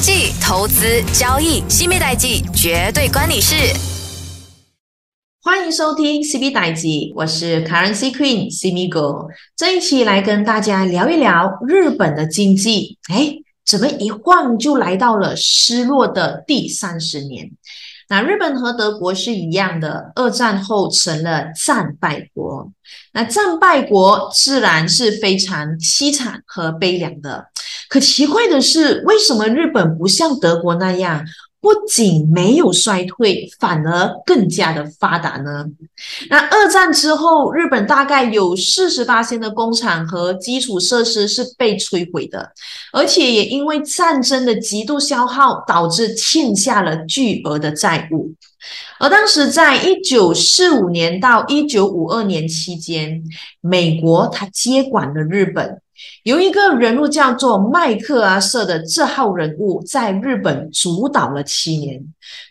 经济、投资、交易，西米代记绝对关你事。欢迎收听 CB 代记，我是 Currency Queen CB 哥。这一期来跟大家聊一聊日本的经济。哎，怎么一晃就来到了失落的第三十年？那日本和德国是一样的，二战后成了战败国。那战败国自然是非常凄惨和悲凉的。可奇怪的是，为什么日本不像德国那样？不仅没有衰退，反而更加的发达呢。那二战之后，日本大概有四十八线的工厂和基础设施是被摧毁的，而且也因为战争的极度消耗，导致欠下了巨额的债务。而当时在一九四五年到一九五二年期间，美国它接管了日本。有一个人物叫做麦克阿瑟的这号人物，在日本主导了七年。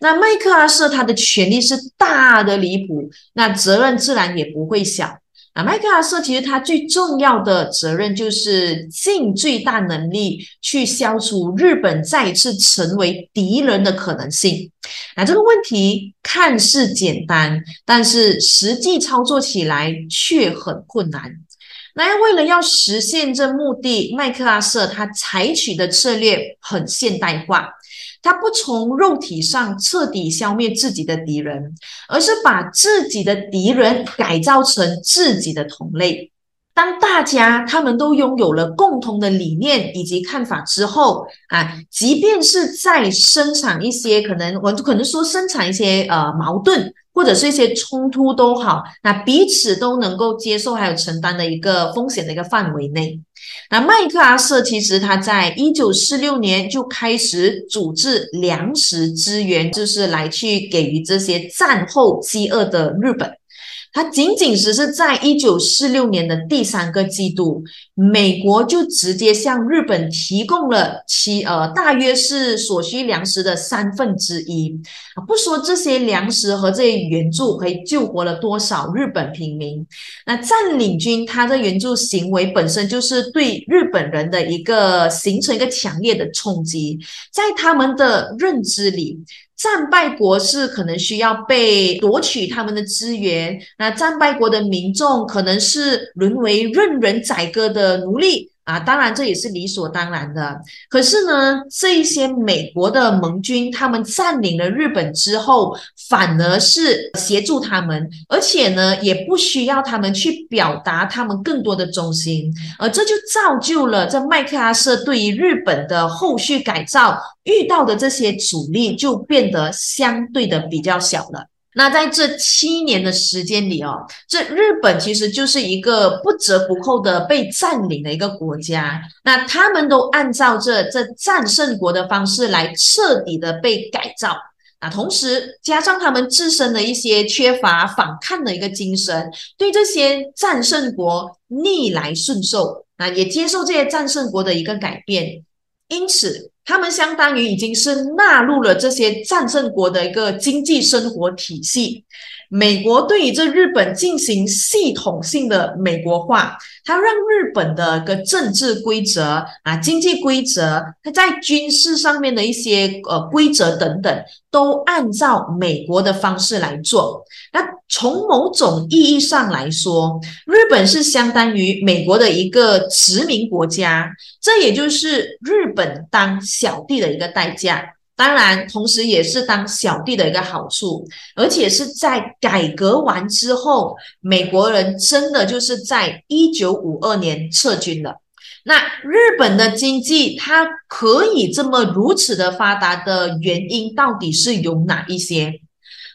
那麦克阿瑟他的权力是大的离谱，那责任自然也不会小。那麦克阿瑟其实他最重要的责任就是尽最大能力去消除日本再次成为敌人的可能性。那这个问题看似简单，但是实际操作起来却很困难。那为了要实现这目的，麦克阿瑟他采取的策略很现代化，他不从肉体上彻底消灭自己的敌人，而是把自己的敌人改造成自己的同类。当大家他们都拥有了共同的理念以及看法之后啊，即便是在生产一些可能我可能说生产一些呃矛盾或者是一些冲突都好，那彼此都能够接受还有承担的一个风险的一个范围内。那麦克阿瑟其实他在一九四六年就开始组织粮食资源，就是来去给予这些战后饥饿的日本。它仅仅只是在一九四六年的第三个季度，美国就直接向日本提供了其呃大约是所需粮食的三分之一。不说这些粮食和这些援助可以救活了多少日本平民，那占领军他的援助行为本身就是对日本人的一个形成一个强烈的冲击，在他们的认知里。战败国是可能需要被夺取他们的资源，那战败国的民众可能是沦为任人宰割的奴隶。啊，当然这也是理所当然的。可是呢，这一些美国的盟军，他们占领了日本之后，反而是协助他们，而且呢，也不需要他们去表达他们更多的忠心，而这就造就了这麦克阿瑟对于日本的后续改造遇到的这些阻力就变得相对的比较小了。那在这七年的时间里哦，这日本其实就是一个不折不扣的被占领的一个国家。那他们都按照这这战胜国的方式来彻底的被改造。啊同时加上他们自身的一些缺乏反抗的一个精神，对这些战胜国逆来顺受啊，也接受这些战胜国的一个改变。因此。他们相当于已经是纳入了这些战胜国的一个经济生活体系。美国对于这日本进行系统性的美国化，它让日本的个政治规则啊、经济规则，它在军事上面的一些呃规则等等，都按照美国的方式来做。那从某种意义上来说，日本是相当于美国的一个殖民国家，这也就是日本当小弟的一个代价。当然，同时也是当小弟的一个好处，而且是在改革完之后，美国人真的就是在一九五二年撤军了。那日本的经济它可以这么如此的发达的原因，到底是有哪一些？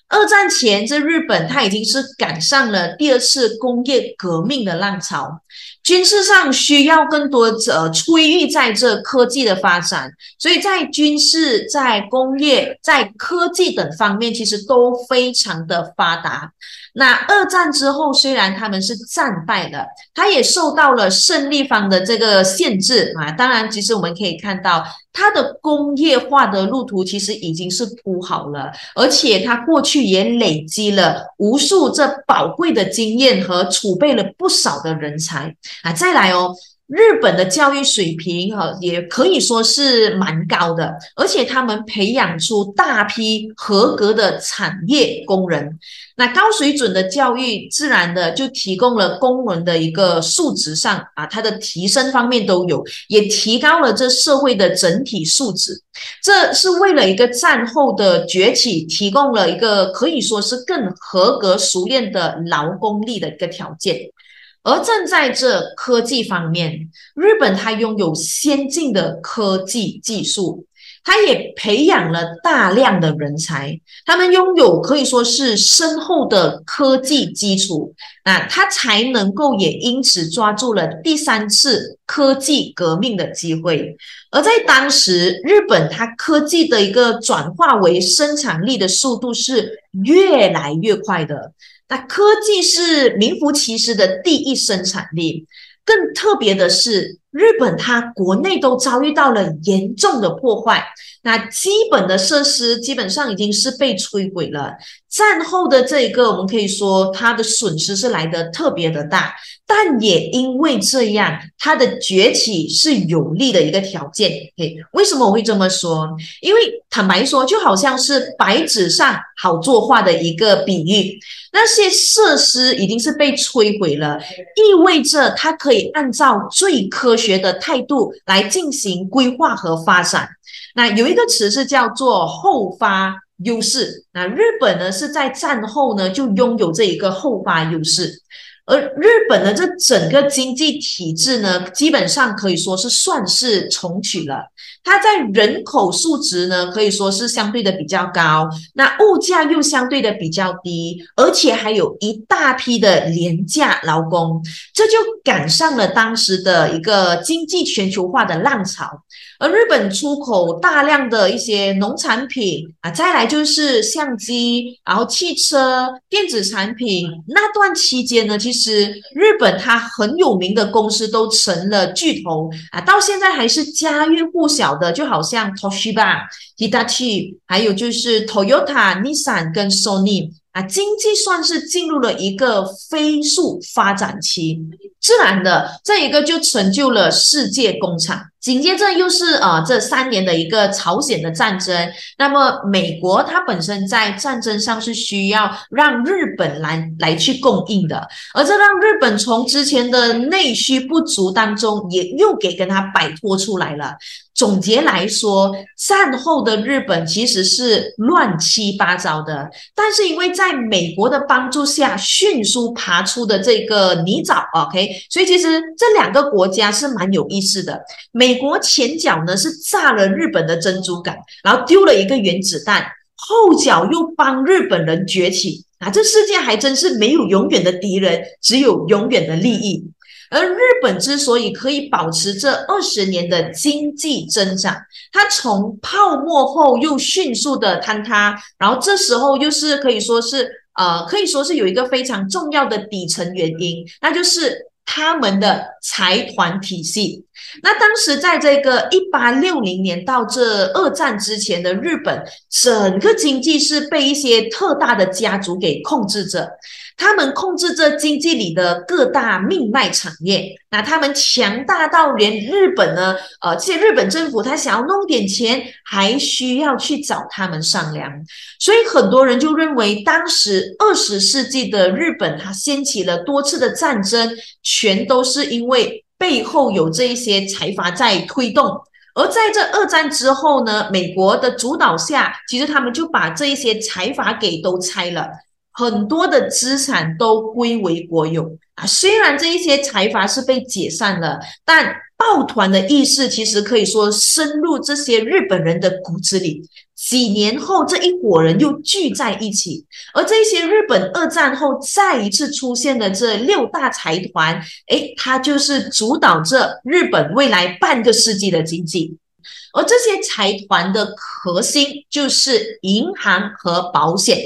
二战前，这日本它已经是赶上了第二次工业革命的浪潮，军事上需要更多呃催育在这科技的发展，所以在军事、在工业、在科技等方面，其实都非常的发达。那二战之后，虽然他们是战败的，他也受到了胜利方的这个限制啊。当然，其实我们可以看到，它的工业化的路途其实已经是铺好了，而且它过去也累积了无数这宝贵的经验和储备了不少的人才啊。再来哦。日本的教育水平哈也可以说是蛮高的，而且他们培养出大批合格的产业工人。那高水准的教育，自然的就提供了工人的一个素质上啊，它的提升方面都有，也提高了这社会的整体素质。这是为了一个战后的崛起，提供了一个可以说是更合格、熟练的劳工力的一个条件。而正在这科技方面，日本它拥有先进的科技技术，它也培养了大量的人才，他们拥有可以说是深厚的科技基础，那它才能够也因此抓住了第三次科技革命的机会。而在当时，日本它科技的一个转化为生产力的速度是越来越快的。那科技是名副其实的第一生产力，更特别的是，日本它国内都遭遇到了严重的破坏，那基本的设施基本上已经是被摧毁了。战后的这一个，我们可以说它的损失是来的特别的大，但也因为这样，它的崛起是有利的一个条件。嘿，为什么我会这么说？因为坦白说，就好像是白纸上好作画的一个比喻。那些设施已经是被摧毁了，意味着它可以按照最科学学的态度来进行规划和发展。那有一个词是叫做后发优势。那日本呢是在战后呢就拥有这一个后发优势。而日本的这整个经济体制呢，基本上可以说是算是重启了。它在人口数值呢，可以说是相对的比较高，那物价又相对的比较低，而且还有一大批的廉价劳工，这就赶上了当时的一个经济全球化的浪潮。而日本出口大量的一些农产品啊，再来就是相机，然后汽车、电子产品。那段期间呢，其实日本它很有名的公司都成了巨头啊，到现在还是家喻户晓的，就好像 Toshiba、Hitachi，还有就是 Toyota、Nissan 跟 Sony 啊，经济算是进入了一个飞速发展期。自然的，这一个就成就了世界工厂。紧接着又是呃这三年的一个朝鲜的战争，那么美国它本身在战争上是需要让日本来来去供应的，而这让日本从之前的内需不足当中也又给跟他摆脱出来了。总结来说，战后的日本其实是乱七八糟的，但是因为在美国的帮助下，迅速爬出的这个泥沼，OK，所以其实这两个国家是蛮有意思的。美国前脚呢是炸了日本的珍珠港，然后丢了一个原子弹，后脚又帮日本人崛起啊！这世界还真是没有永远的敌人，只有永远的利益。而日本之所以可以保持这二十年的经济增长，它从泡沫后又迅速的坍塌，然后这时候又是可以说是呃，可以说是有一个非常重要的底层原因，那就是他们的财团体系。那当时在这个一八六零年到这二战之前的日本，整个经济是被一些特大的家族给控制着。他们控制着经济里的各大命脉产业，那他们强大到连日本呢，呃，这些日本政府他想要弄点钱，还需要去找他们商量。所以很多人就认为，当时二十世纪的日本，它掀起了多次的战争，全都是因为背后有这一些财阀在推动。而在这二战之后呢，美国的主导下，其实他们就把这一些财阀给都拆了。很多的资产都归为国有啊，虽然这一些财阀是被解散了，但抱团的意识其实可以说深入这些日本人的骨子里。几年后，这一伙人又聚在一起，而这些日本二战后再一次出现的这六大财团，诶，它就是主导着日本未来半个世纪的经济。而这些财团的核心就是银行和保险。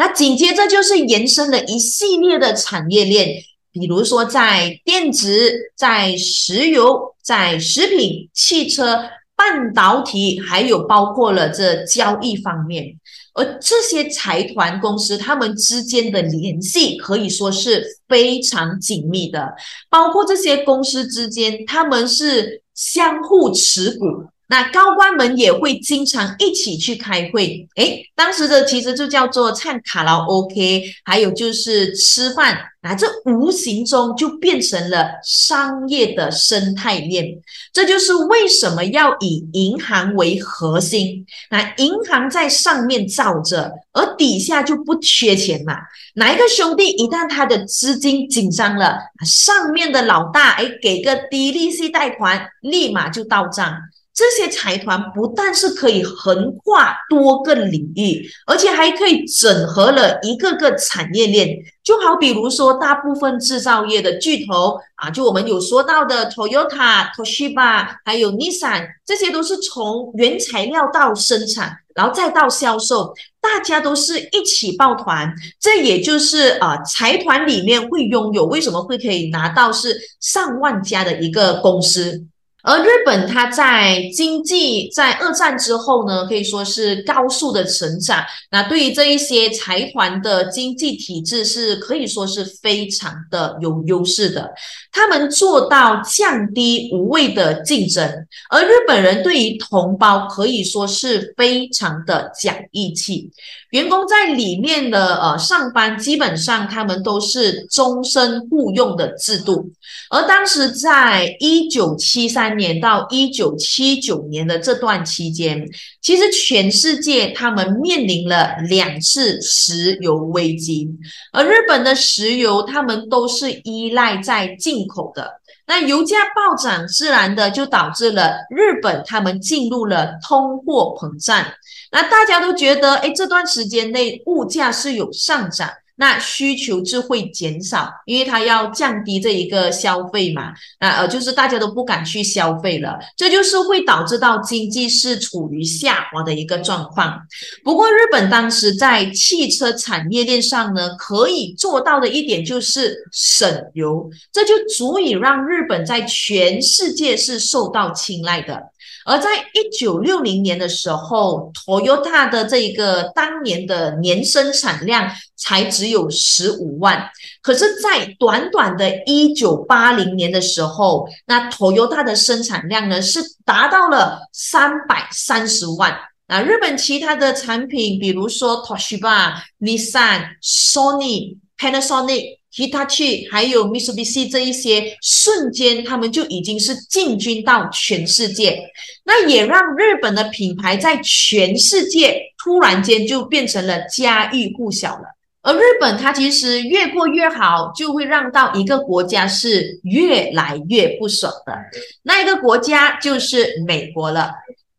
那紧接着就是延伸了一系列的产业链，比如说在电子、在石油、在食品、汽车、半导体，还有包括了这交易方面。而这些财团公司，他们之间的联系可以说是非常紧密的，包括这些公司之间，他们是相互持股。那高官们也会经常一起去开会，诶，当时的其实就叫做唱卡拉 OK，还有就是吃饭，那这无形中就变成了商业的生态链。这就是为什么要以银行为核心，那银行在上面罩着，而底下就不缺钱嘛。哪一个兄弟一旦他的资金紧张了，上面的老大诶给个低利息贷款，立马就到账。这些财团不但是可以横跨多个领域，而且还可以整合了一个个产业链。就好比如说，大部分制造业的巨头啊，就我们有说到的 Toyota、Toshiba，还有 Nissan，这些都是从原材料到生产，然后再到销售，大家都是一起抱团。这也就是啊，财团里面会拥有为什么会可以拿到是上万家的一个公司。而日本，它在经济在二战之后呢，可以说是高速的成长。那对于这一些财团的经济体制，是可以说是非常的有优势的。他们做到降低无谓的竞争，而日本人对于同胞可以说是非常的讲义气。员工在里面的呃上班，基本上他们都是终身雇佣的制度。而当时在一九七三三年到一九七九年的这段期间，其实全世界他们面临了两次石油危机，而日本的石油他们都是依赖在进口的。那油价暴涨，自然的就导致了日本他们进入了通货膨胀。那大家都觉得，哎，这段时间内物价是有上涨。那需求就会减少，因为它要降低这一个消费嘛，那呃就是大家都不敢去消费了，这就是会导致到经济是处于下滑的一个状况。不过日本当时在汽车产业链上呢，可以做到的一点就是省油，这就足以让日本在全世界是受到青睐的。而在一九六零年的时候，Toyota 的这个当年的年生产量才只有十五万，可是，在短短的一九八零年的时候，那 Toyota 的生产量呢是达到了三百三十万。那日本其他的产品，比如说 Toshiba、Nissan、Sony、Panasonic。Hitachi 还有 Mitsubishi 这一些瞬间，他们就已经是进军到全世界，那也让日本的品牌在全世界突然间就变成了家喻户晓了。而日本它其实越过越好，就会让到一个国家是越来越不爽的，那一个国家就是美国了。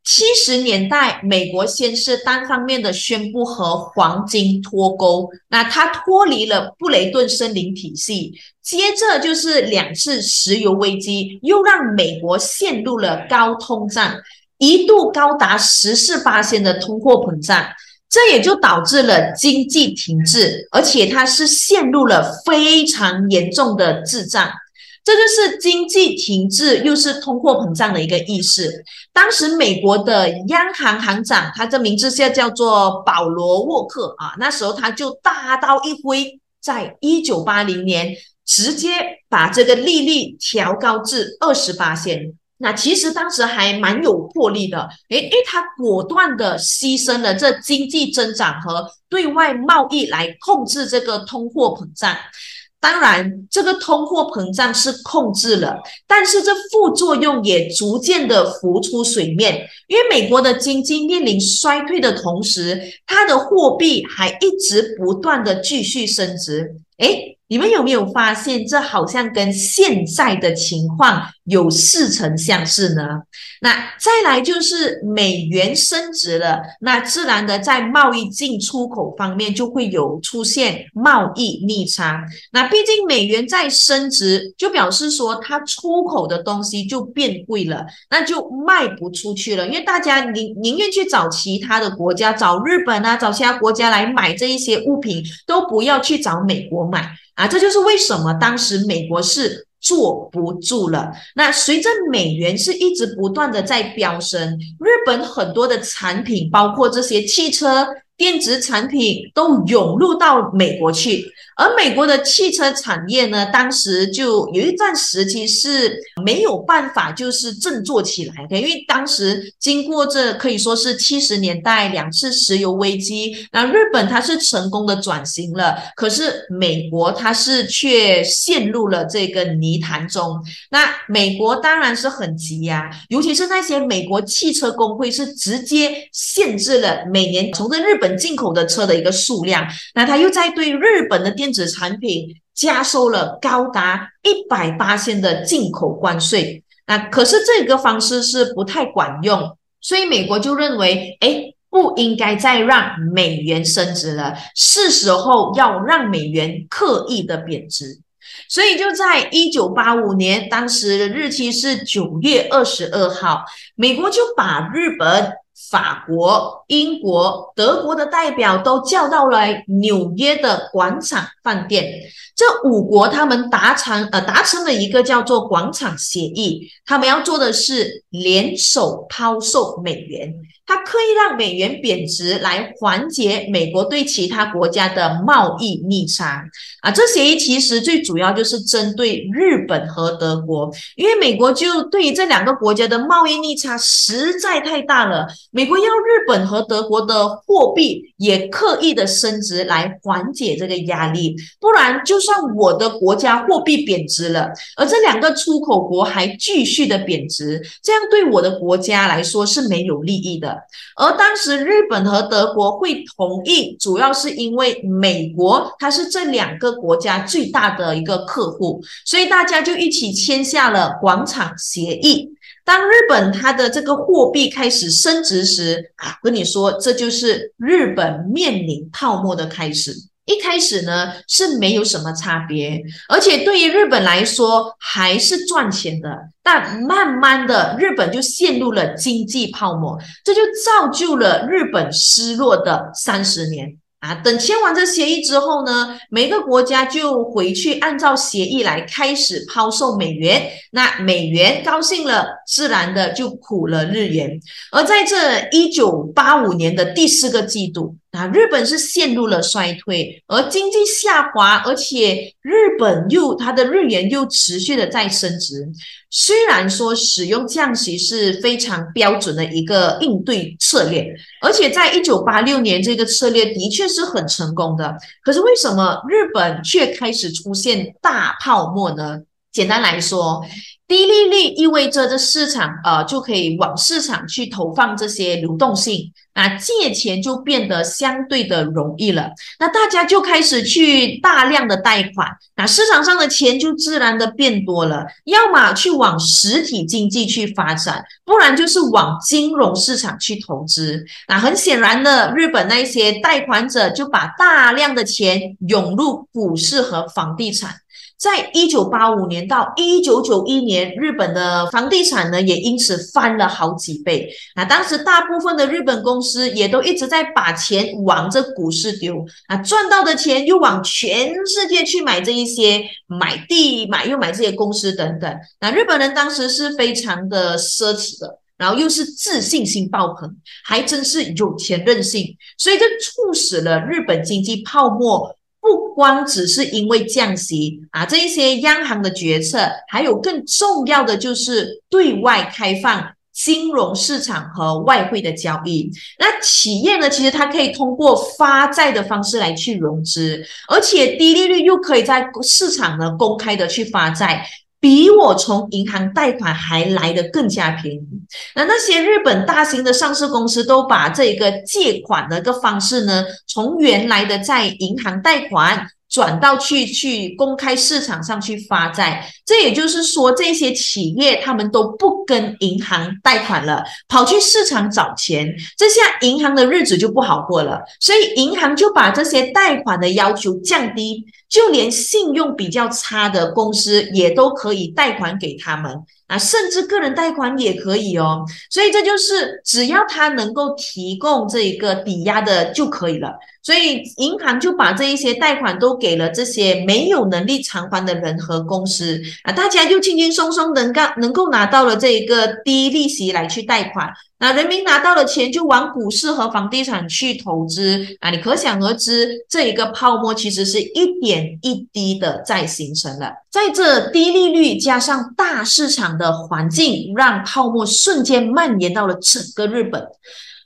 七十年代，美国先是单方面的宣布和黄金脱钩，那它脱离了布雷顿森林体系。接着就是两次石油危机，又让美国陷入了高通胀，一度高达十四八千的通货膨胀，这也就导致了经济停滞，而且它是陷入了非常严重的滞胀。这就是经济停滞，又是通货膨胀的一个意思。当时美国的央行行长，他的名字现在叫做保罗沃克啊。那时候他就大刀一挥，在一九八零年直接把这个利率调高至二十八仙。那其实当时还蛮有魄力的，诶，因为他果断的牺牲了这经济增长和对外贸易来控制这个通货膨胀。当然，这个通货膨胀是控制了，但是这副作用也逐渐的浮出水面。因为美国的经济面临衰退的同时，它的货币还一直不断的继续升值。诶，你们有没有发现，这好像跟现在的情况有似曾相识呢？那再来就是美元升值了，那自然的在贸易进出口方面就会有出现贸易逆差。那毕竟美元在升值，就表示说它出口的东西就变贵了，那就卖不出去了。因为大家宁宁愿去找其他的国家，找日本啊，找其他国家来买这一些物品，都不要去找美国买。啊，这就是为什么当时美国是坐不住了。那随着美元是一直不断的在飙升，日本很多的产品，包括这些汽车。电子产品都涌入到美国去，而美国的汽车产业呢，当时就有一段时期是没有办法就是振作起来的，因为当时经过这可以说是七十年代两次石油危机，那日本它是成功的转型了，可是美国它是却陷入了这个泥潭中。那美国当然是很急呀，尤其是那些美国汽车工会是直接限制了每年从这日本。进口的车的一个数量，那他又在对日本的电子产品加收了高达一百八千的进口关税，那可是这个方式是不太管用，所以美国就认为，哎，不应该再让美元升值了，是时候要让美元刻意的贬值，所以就在一九八五年，当时的日期是九月二十二号，美国就把日本。法国、英国、德国的代表都叫到了纽约的广场饭店。这五国他们达成呃达成了一个叫做广场协议，他们要做的是联手抛售美元。它刻意让美元贬值，来缓解美国对其他国家的贸易逆差啊！这协议其实最主要就是针对日本和德国，因为美国就对于这两个国家的贸易逆差实在太大了，美国要日本和德国的货币也刻意的升值来缓解这个压力，不然就算我的国家货币贬值了，而这两个出口国还继续的贬值，这样对我的国家来说是没有利益的。而当时日本和德国会同意，主要是因为美国它是这两个国家最大的一个客户，所以大家就一起签下了广场协议。当日本它的这个货币开始升值时，啊，跟你说，这就是日本面临泡沫的开始。一开始呢是没有什么差别，而且对于日本来说还是赚钱的。但慢慢的，日本就陷入了经济泡沫，这就造就了日本失落的三十年。啊，等签完这协议之后呢，每个国家就回去按照协议来开始抛售美元。那美元高兴了，自然的就苦了日元。而在这一九八五年的第四个季度，啊，日本是陷入了衰退，而经济下滑，而且日本又它的日元又持续的在升值。虽然说使用降息是非常标准的一个应对策略，而且在一九八六年这个策略的确是很成功的。可是为什么日本却开始出现大泡沫呢？简单来说。低利率意味着这市场呃就可以往市场去投放这些流动性，那借钱就变得相对的容易了。那大家就开始去大量的贷款，那市场上的钱就自然的变多了。要么去往实体经济去发展，不然就是往金融市场去投资。那很显然的，日本那些贷款者就把大量的钱涌入股市和房地产。在一九八五年到一九九一年，日本的房地产呢也因此翻了好几倍。那当时大部分的日本公司也都一直在把钱往这股市丢，啊，赚到的钱又往全世界去买这一些买地、买又买这些公司等等。那日本人当时是非常的奢侈的，然后又是自信心爆棚，还真是有钱任性，所以这促使了日本经济泡沫。不光只是因为降息啊，这一些央行的决策，还有更重要的就是对外开放金融市场和外汇的交易。那企业呢，其实它可以通过发债的方式来去融资，而且低利率又可以在市场呢公开的去发债。比我从银行贷款还来的更加便宜。那那些日本大型的上市公司都把这个借款的一个方式呢，从原来的在银行贷款转到去去公开市场上去发债。这也就是说，这些企业他们都不跟银行贷款了，跑去市场找钱。这下银行的日子就不好过了。所以银行就把这些贷款的要求降低。就连信用比较差的公司也都可以贷款给他们。啊，甚至个人贷款也可以哦。所以这就是只要他能够提供这一个抵押的就可以了。所以银行就把这一些贷款都给了这些没有能力偿还的人和公司啊，大家就轻轻松松能够能够拿到了这一个低利息来去贷款。那人民拿到了钱就往股市和房地产去投资啊，你可想而知，这一个泡沫其实是一点一滴的在形成了。在这低利率加上大市场的环境，让泡沫瞬间蔓延到了整个日本。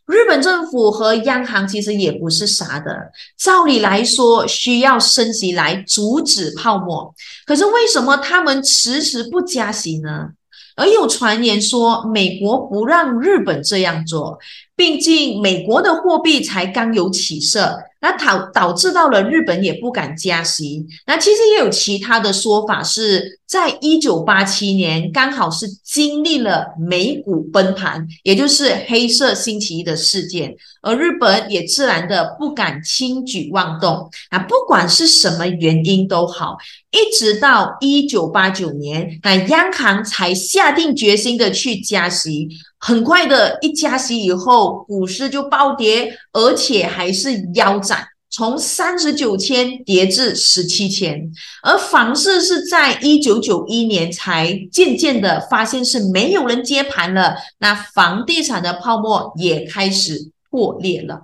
日本政府和央行其实也不是傻的，照理来说需要升息来阻止泡沫，可是为什么他们迟迟不加息呢？而有传言说美国不让日本这样做，毕竟美国的货币才刚有起色。那导导致到了日本也不敢加息。那其实也有其他的说法，是在一九八七年刚好是经历了美股崩盘，也就是黑色星期一的事件，而日本也自然的不敢轻举妄动。啊，不管是什么原因都好，一直到一九八九年，那央行才下定决心的去加息。很快的一加息以后，股市就暴跌，而且还是腰斩，从三十九千跌至十七千。而房市是在一九九一年才渐渐的发现是没有人接盘了，那房地产的泡沫也开始破裂了。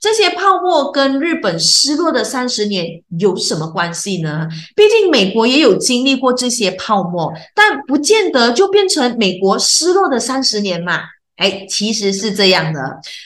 这些泡沫跟日本失落的三十年有什么关系呢？毕竟美国也有经历过这些泡沫，但不见得就变成美国失落的三十年嘛。哎，其实是这样的，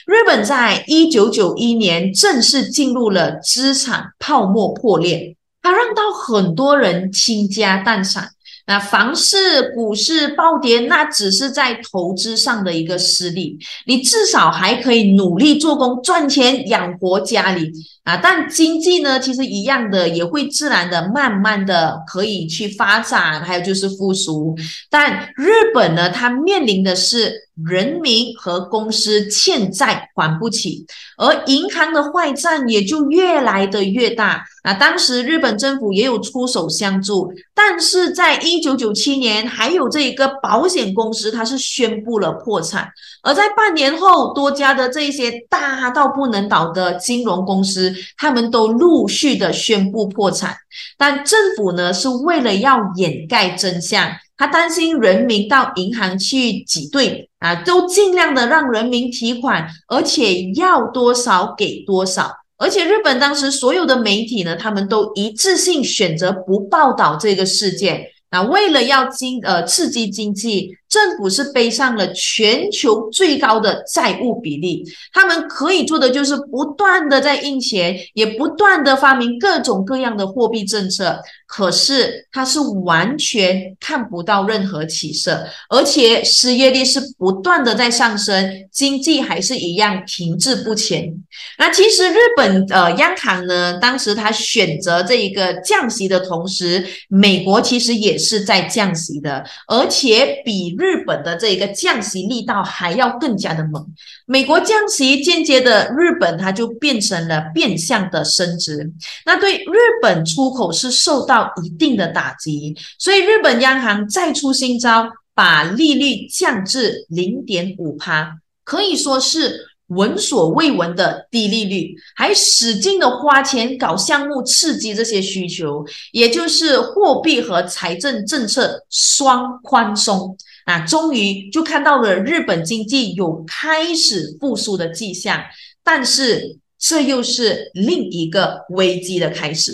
日本在一九九一年正式进入了资产泡沫破裂，它让到很多人倾家荡产。那房市、股市暴跌，那只是在投资上的一个失利。你至少还可以努力做工赚钱养活家里啊。但经济呢，其实一样的也会自然的、慢慢的可以去发展，还有就是复苏。但日本呢，它面临的是。人民和公司欠债还不起，而银行的坏账也就越来的越大。啊当时日本政府也有出手相助，但是在一九九七年，还有这一个保险公司，它是宣布了破产。而在半年后，多家的这些大到不能倒的金融公司，他们都陆续的宣布破产。但政府呢，是为了要掩盖真相。他担心人民到银行去挤兑啊，都尽量的让人民提款，而且要多少给多少。而且日本当时所有的媒体呢，他们都一致性选择不报道这个事件。那为了要经呃刺激经济。政府是背上了全球最高的债务比例，他们可以做的就是不断的在印钱，也不断的发明各种各样的货币政策。可是它是完全看不到任何起色，而且失业率是不断的在上升，经济还是一样停滞不前。那其实日本呃央行呢，当时他选择这一个降息的同时，美国其实也是在降息的，而且比。日本的这个降息力道还要更加的猛，美国降息间接的日本它就变成了变相的升值，那对日本出口是受到一定的打击，所以日本央行再出新招，把利率降至零点五趴，可以说是。闻所未闻的低利率，还使劲的花钱搞项目刺激这些需求，也就是货币和财政政策双宽松啊，终于就看到了日本经济有开始复苏的迹象。但是这又是另一个危机的开始，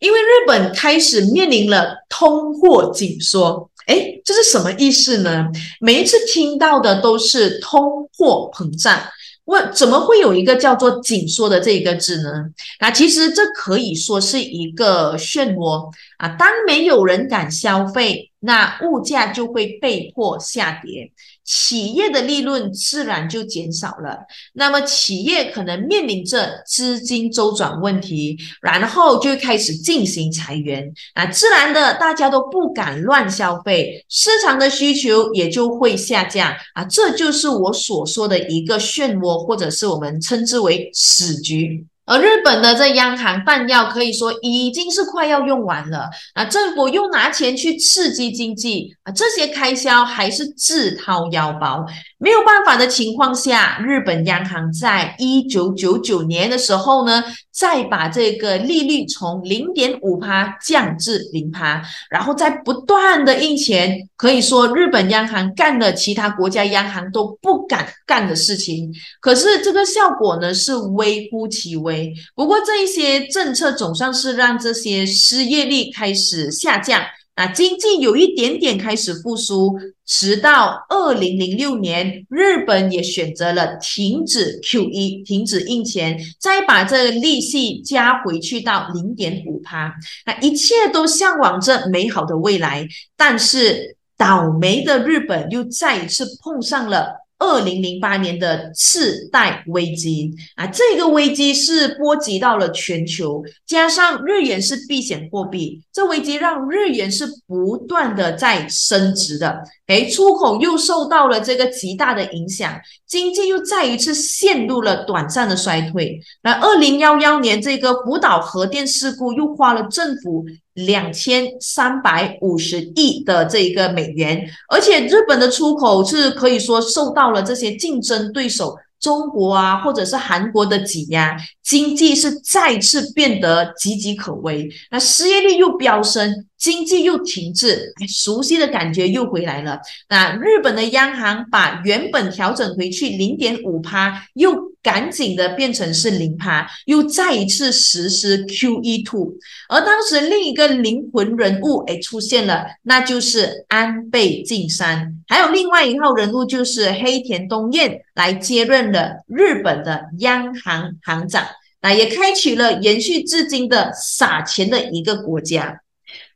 因为日本开始面临了通货紧缩。哎，这是什么意思呢？每一次听到的都是通货膨胀。问怎么会有一个叫做紧缩的这个字呢？啊，其实这可以说是一个漩涡啊。当没有人敢消费，那物价就会被迫下跌。企业的利润自然就减少了，那么企业可能面临着资金周转问题，然后就开始进行裁员，啊，自然的大家都不敢乱消费，市场的需求也就会下降，啊，这就是我所说的一个漩涡，或者是我们称之为死局。而日本的这央行弹药可以说已经是快要用完了，啊，政府又拿钱去刺激经济啊，这些开销还是自掏腰包。没有办法的情况下，日本央行在一九九九年的时候呢，再把这个利率从零点五趴降至零趴，然后再不断的印钱，可以说日本央行干了其他国家央行都不敢干的事情。可是这个效果呢是微乎其微。不过这一些政策总算是让这些失业率开始下降。那经济有一点点开始复苏，直到二零零六年，日本也选择了停止 QE，停止印钱，再把这利息加回去到零点五趴。那一切都向往着美好的未来，但是倒霉的日本又再一次碰上了。二零零八年的次贷危机啊，这个危机是波及到了全球，加上日元是避险货币，这危机让日元是不断的在升值的，诶，出口又受到了这个极大的影响，经济又再一次陷入了短暂的衰退。那二零幺幺年这个福岛核电事故又花了政府。两千三百五十亿的这一个美元，而且日本的出口是可以说受到了这些竞争对手中国啊，或者是韩国的挤压，经济是再次变得岌岌可危。那失业率又飙升，经济又停滞，熟悉的感觉又回来了。那日本的央行把原本调整回去零点五趴，又。赶紧的变成是零趴，又再一次实施 QE two，而当时另一个灵魂人物诶出现了，那就是安倍晋三，还有另外一号人物就是黑田东彦来接任了日本的央行行长，那也开启了延续至今的撒钱的一个国家。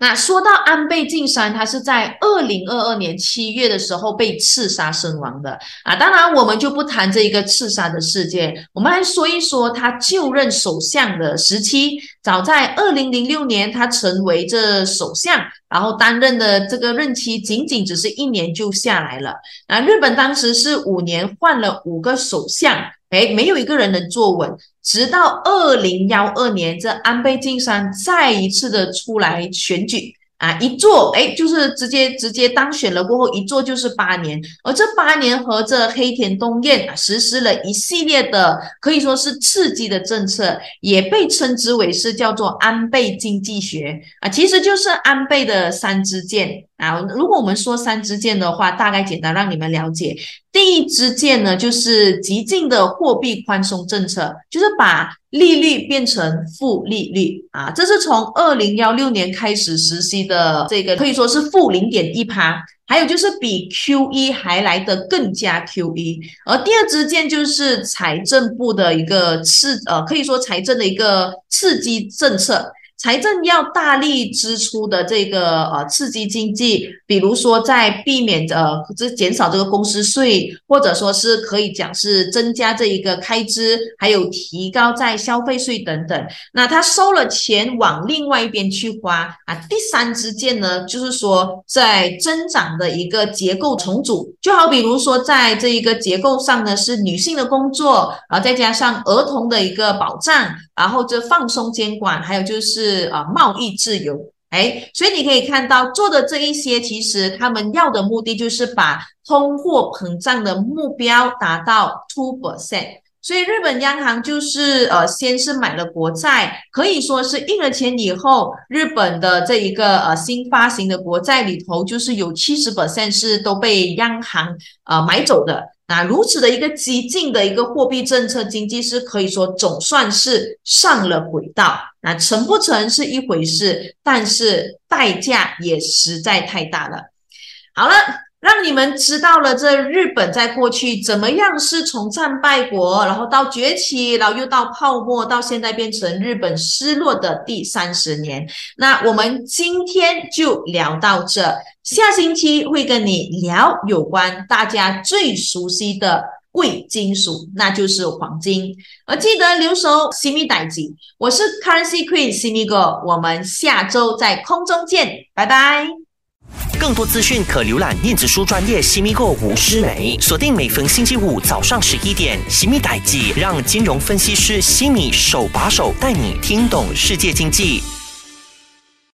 那说到安倍晋三，他是在二零二二年七月的时候被刺杀身亡的啊。当然，我们就不谈这一个刺杀的事件，我们来说一说他就任首相的时期。早在二零零六年，他成为这首相，然后担任的这个任期仅仅只是一年就下来了。那日本当时是五年换了五个首相。哎，没有一个人能坐稳，直到二零幺二年，这安倍晋三再一次的出来选举。啊，一坐哎，就是直接直接当选了过后，一坐就是八年，而这八年和这黑田东彦啊实施了一系列的可以说是刺激的政策，也被称之为是叫做安倍经济学啊，其实就是安倍的三支箭啊。如果我们说三支箭的话，大概简单让你们了解，第一支箭呢就是极尽的货币宽松政策，就是把。利率变成负利率啊，这是从二零幺六年开始实施的，这个可以说是负零点一趴。还有就是比 QE 还来得更加 QE。而第二支箭就是财政部的一个刺，呃，可以说财政的一个刺激政策。财政要大力支出的这个呃刺激经济，比如说在避免呃这减少这个公司税，或者说是可以讲是增加这一个开支，还有提高在消费税等等。那他收了钱往另外一边去花啊。第三支箭呢，就是说在增长的一个结构重组，就好比如说在这一个结构上呢是女性的工作，啊再加上儿童的一个保障，然后就放松监管，还有就是。是啊，贸易自由，哎，所以你可以看到做的这一些，其实他们要的目的就是把通货膨胀的目标达到 two percent。所以日本央行就是呃，先是买了国债，可以说是印了钱以后，日本的这一个呃新发行的国债里头，就是有七十 percent 是都被央行呃买走的。那如此的一个激进的一个货币政策，经济是可以说总算是上了轨道。那成不成是一回事，但是代价也实在太大了。好了。让你们知道了，这日本在过去怎么样是从战败国，然后到崛起，然后又到泡沫，到现在变成日本失落的第三十年。那我们今天就聊到这，下星期会跟你聊有关大家最熟悉的贵金属，那就是黄金。而记得留守西米代金，我是 Currency Queen 西米哥，我们下周在空中见，拜拜。更多资讯可浏览电子书专业西米购吴诗梅，锁定每逢星期五早上十一点，西米代记让金融分析师西米手把手带你听懂世界经济。